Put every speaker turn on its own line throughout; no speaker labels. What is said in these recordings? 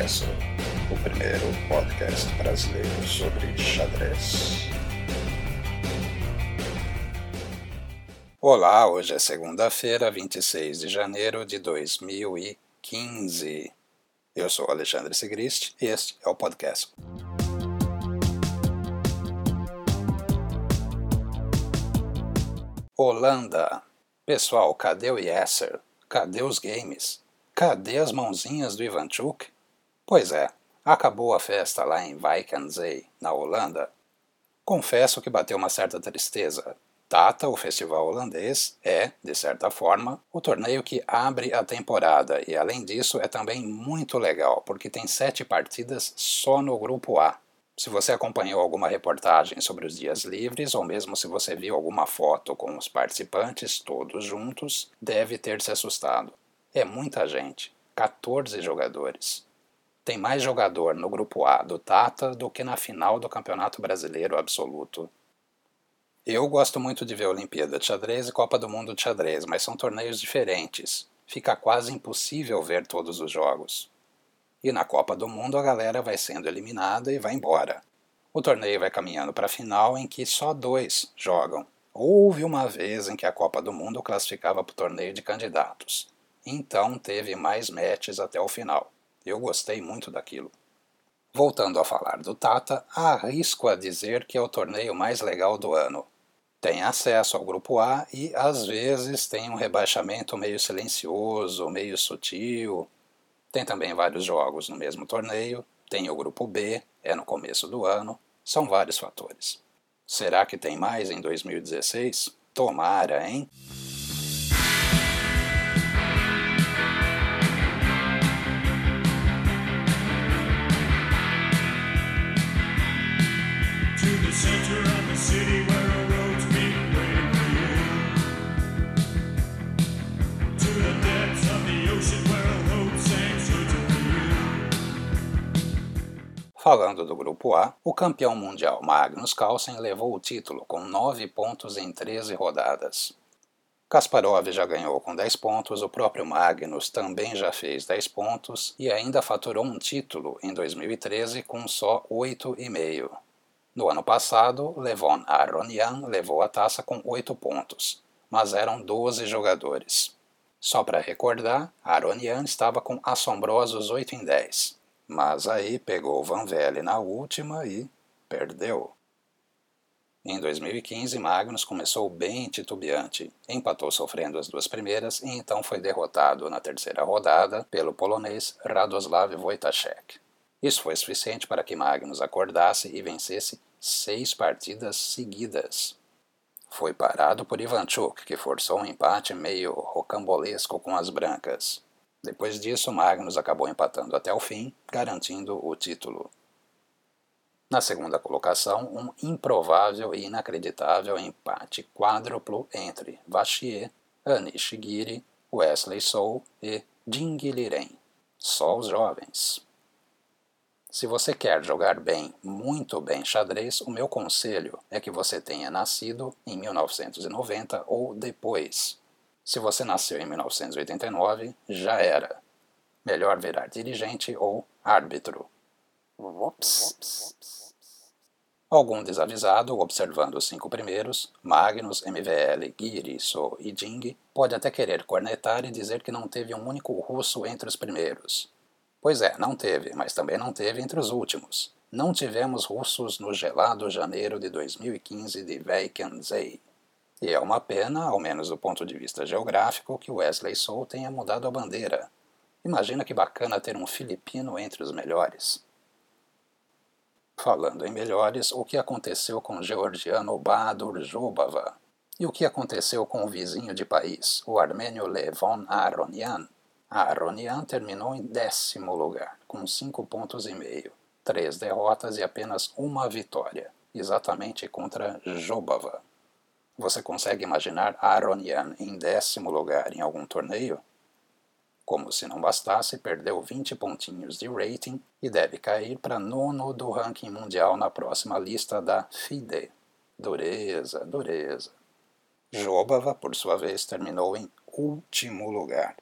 O primeiro podcast brasileiro sobre xadrez. Olá, hoje é segunda-feira, 26 de janeiro de 2015. Eu sou Alexandre Sigrist e este é o podcast. Holanda. Pessoal, cadê o Yasser? Cadê os games? Cadê as mãozinhas do Ivanchuk? Pois é, acabou a festa lá em Vikensee, na Holanda. Confesso que bateu uma certa tristeza. Tata, o festival holandês, é, de certa forma, o torneio que abre a temporada e, além disso, é também muito legal, porque tem sete partidas só no grupo A. Se você acompanhou alguma reportagem sobre os dias livres, ou mesmo se você viu alguma foto com os participantes todos juntos, deve ter se assustado. É muita gente, 14 jogadores. Tem mais jogador no grupo A do Tata do que na final do Campeonato Brasileiro Absoluto. Eu gosto muito de ver Olimpíada de Xadrez e Copa do Mundo de Xadrez, mas são torneios diferentes. Fica quase impossível ver todos os jogos. E na Copa do Mundo a galera vai sendo eliminada e vai embora. O torneio vai caminhando para a final em que só dois jogam. Houve uma vez em que a Copa do Mundo classificava para o torneio de candidatos. Então teve mais matches até o final. Eu gostei muito daquilo. Voltando a falar do Tata, arrisco a dizer que é o torneio mais legal do ano. Tem acesso ao grupo A e às vezes tem um rebaixamento meio silencioso, meio sutil. Tem também vários jogos no mesmo torneio. Tem o grupo B, é no começo do ano. São vários fatores. Será que tem mais em 2016? Tomara, hein? Falando do grupo A, o campeão mundial Magnus Carlsen levou o título com 9 pontos em 13 rodadas. Kasparov já ganhou com 10 pontos, o próprio Magnus também já fez 10 pontos e ainda faturou um título em 2013 com só 8,5. No ano passado, Levon Aronian levou a taça com 8 pontos, mas eram 12 jogadores. Só para recordar, Aronian estava com assombrosos 8 em 10. Mas aí pegou Van Velle na última e perdeu. Em 2015, Magnus começou bem titubeante, empatou sofrendo as duas primeiras e então foi derrotado na terceira rodada pelo polonês Radoslav Wojtaszek. Isso foi suficiente para que Magnus acordasse e vencesse seis partidas seguidas. Foi parado por Ivanchuk, que forçou um empate meio rocambolesco com as brancas. Depois disso, Magnus acabou empatando até o fim, garantindo o título. Na segunda colocação, um improvável e inacreditável empate quádruplo entre Vachier, Anish Giri, Wesley Sou e Ding Liren. Só os jovens. Se você quer jogar bem, muito bem xadrez, o meu conselho é que você tenha nascido em 1990 ou depois. Se você nasceu em 1989, já era. Melhor virar dirigente ou árbitro. Ups. Algum desavisado, observando os cinco primeiros, Magnus, MVL, Giri, So e Jing, pode até querer cornetar e dizer que não teve um único russo entre os primeiros. Pois é, não teve, mas também não teve entre os últimos. Não tivemos russos no gelado janeiro de 2015 de Vaikensee. E é uma pena, ao menos do ponto de vista geográfico, que Wesley Soul tenha mudado a bandeira. Imagina que bacana ter um filipino entre os melhores. Falando em melhores, o que aconteceu com o georgiano Badur Jobava? E o que aconteceu com o vizinho de país, o armênio Levon Aronian? Aronian terminou em décimo lugar, com cinco pontos e meio, três derrotas e apenas uma vitória, exatamente contra Jobava. Você consegue imaginar Aronian em décimo lugar em algum torneio? Como se não bastasse, perdeu 20 pontinhos de rating e deve cair para nono do ranking mundial na próxima lista da FIDE. Dureza, dureza. Jobava, por sua vez, terminou em último lugar,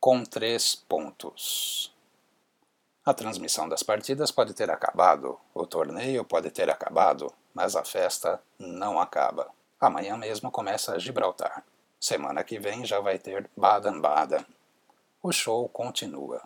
com três pontos. A transmissão das partidas pode ter acabado, o torneio pode ter acabado, mas a festa não acaba. Amanhã mesmo começa Gibraltar. Semana que vem já vai ter Baden-Baden. O show continua.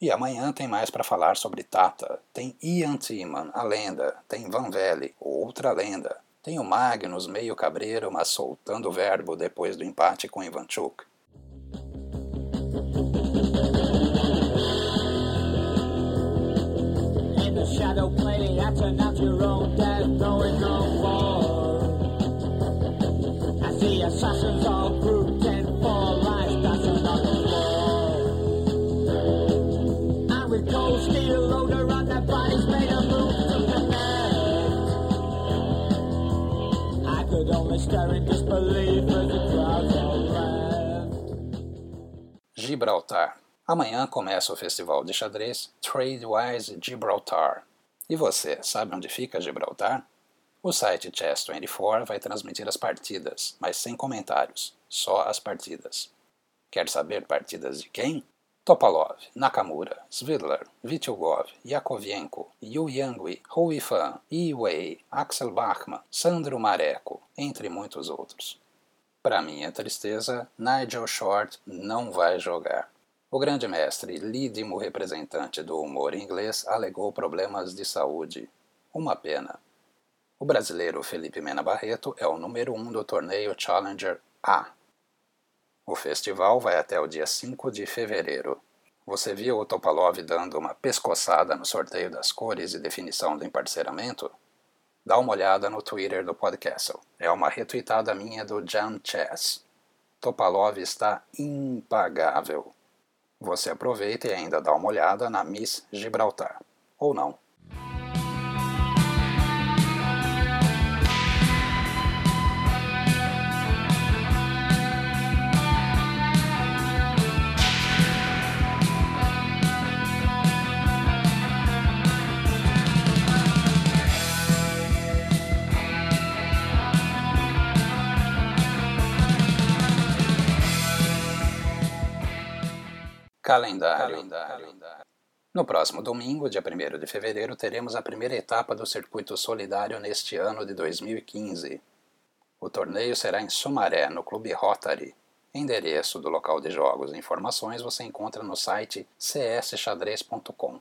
E amanhã tem mais para falar sobre Tata. Tem Ian Timan, a lenda. Tem Van Velle, outra lenda. Tem o Magnus, meio cabreiro, mas soltando o verbo depois do empate com Ivanchuk. Shadow play, acting out your own death, knowing no more. I see assassins all grouped four lines, dancing on the floor. And with cold steel loader on their bodies, made a move to connect. I could only stare in disbelief as the crowds all left. Gibraltar. Amanhã começa o festival de xadrez Tradewise Gibraltar. E você, sabe onde fica Gibraltar? O site Chess24 vai transmitir as partidas, mas sem comentários, só as partidas. Quer saber partidas de quem? Topalov, Nakamura, Svidler, Vityugov, Yakovenko, Yu Yangui, Hui Fan, Yi Wei, Axel Bachmann, Sandro Mareco, entre muitos outros. Para minha tristeza, Nigel Short não vai jogar. O grande mestre, lídimo representante do humor inglês, alegou problemas de saúde. Uma pena. O brasileiro Felipe Mena Barreto é o número um do torneio Challenger A. O festival vai até o dia 5 de fevereiro. Você viu o Topalov dando uma pescoçada no sorteio das cores e definição do emparceramento? Dá uma olhada no Twitter do Podcastle. É uma retweetada minha do Jan Chess. Topalov está impagável. Você aproveita e ainda dá uma olhada na Miss Gibraltar. Ou não. Calendário. Calendário. No próximo domingo, dia 1 de fevereiro, teremos a primeira etapa do Circuito Solidário neste ano de 2015. O torneio será em Sumaré, no Clube Rotary. Endereço do local de jogos e informações você encontra no site csxadrez.com.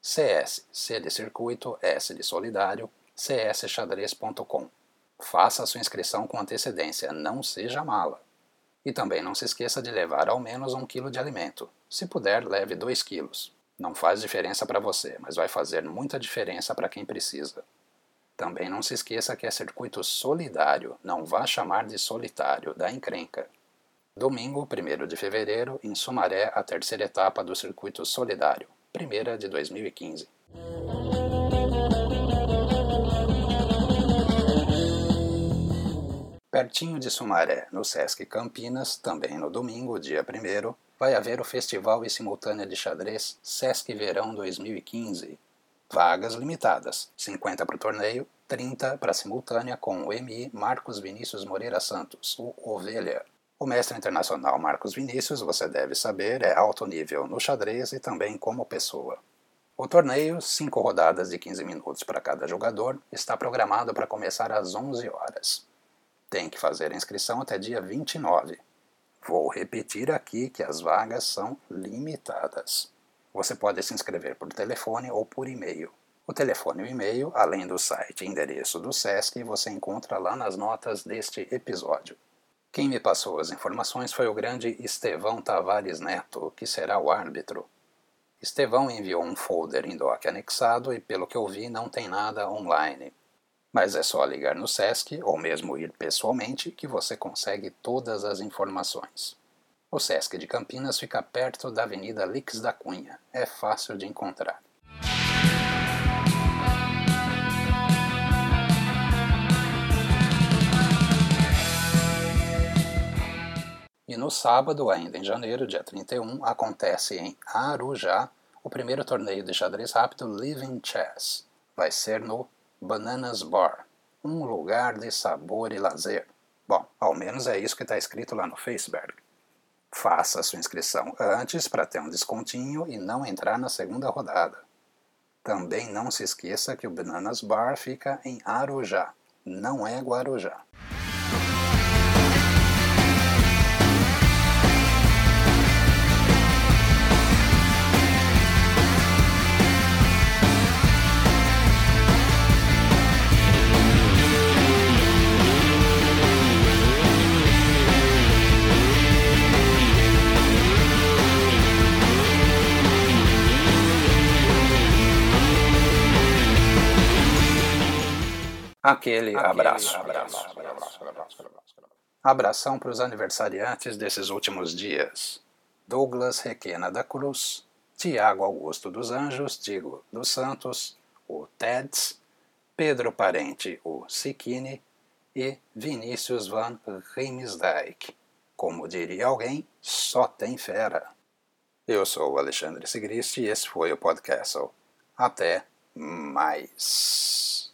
CS, C de circuito, S de solidário, csxadrez.com. Faça a sua inscrição com antecedência, não seja mala. E também não se esqueça de levar ao menos um quilo de alimento. Se puder, leve 2 quilos. Não faz diferença para você, mas vai fazer muita diferença para quem precisa. Também não se esqueça que é circuito solidário, não vá chamar de solitário, da encrenca. Domingo, 1 de fevereiro, em Sumaré, a terceira etapa do circuito solidário, primeira de 2015. Pertinho de Sumaré, no Sesc Campinas, também no domingo, dia 1 vai haver o Festival e Simultânea de Xadrez Sesc Verão 2015. Vagas limitadas, 50 para o torneio, 30 para a simultânea com o MI Marcos Vinícius Moreira Santos, o Ovelha. O mestre internacional Marcos Vinícius, você deve saber, é alto nível no xadrez e também como pessoa. O torneio, 5 rodadas de 15 minutos para cada jogador, está programado para começar às 11 horas. Tem que fazer a inscrição até dia 29. Vou repetir aqui que as vagas são limitadas. Você pode se inscrever por telefone ou por e-mail. O telefone e o e-mail, além do site e endereço do SESC, você encontra lá nas notas deste episódio. Quem me passou as informações foi o grande Estevão Tavares Neto, que será o árbitro. Estevão enviou um folder em doc anexado e, pelo que eu vi, não tem nada online. Mas é só ligar no SESC ou mesmo ir pessoalmente que você consegue todas as informações. O SESC de Campinas fica perto da Avenida Lix da Cunha. É fácil de encontrar. E no sábado, ainda em janeiro, dia 31, acontece em Arujá o primeiro torneio de xadrez rápido Living Chess. Vai ser no Bananas Bar, um lugar de sabor e lazer. Bom, ao menos é isso que está escrito lá no Facebook. Faça sua inscrição antes para ter um descontinho e não entrar na segunda rodada. Também não se esqueça que o Bananas Bar fica em Arujá, não é Guarujá. Aquele, abraço. abraço, abraço, Abração para os aniversariantes desses últimos dias. Douglas Requena da Cruz, Tiago Augusto dos Anjos, digo, dos Santos, o Teds, Pedro Parente, o Siquini e Vinícius van Rimsdijk. Como diria alguém, só tem fera. Eu sou o Alexandre Sigrist e esse foi o Podcast. Até mais.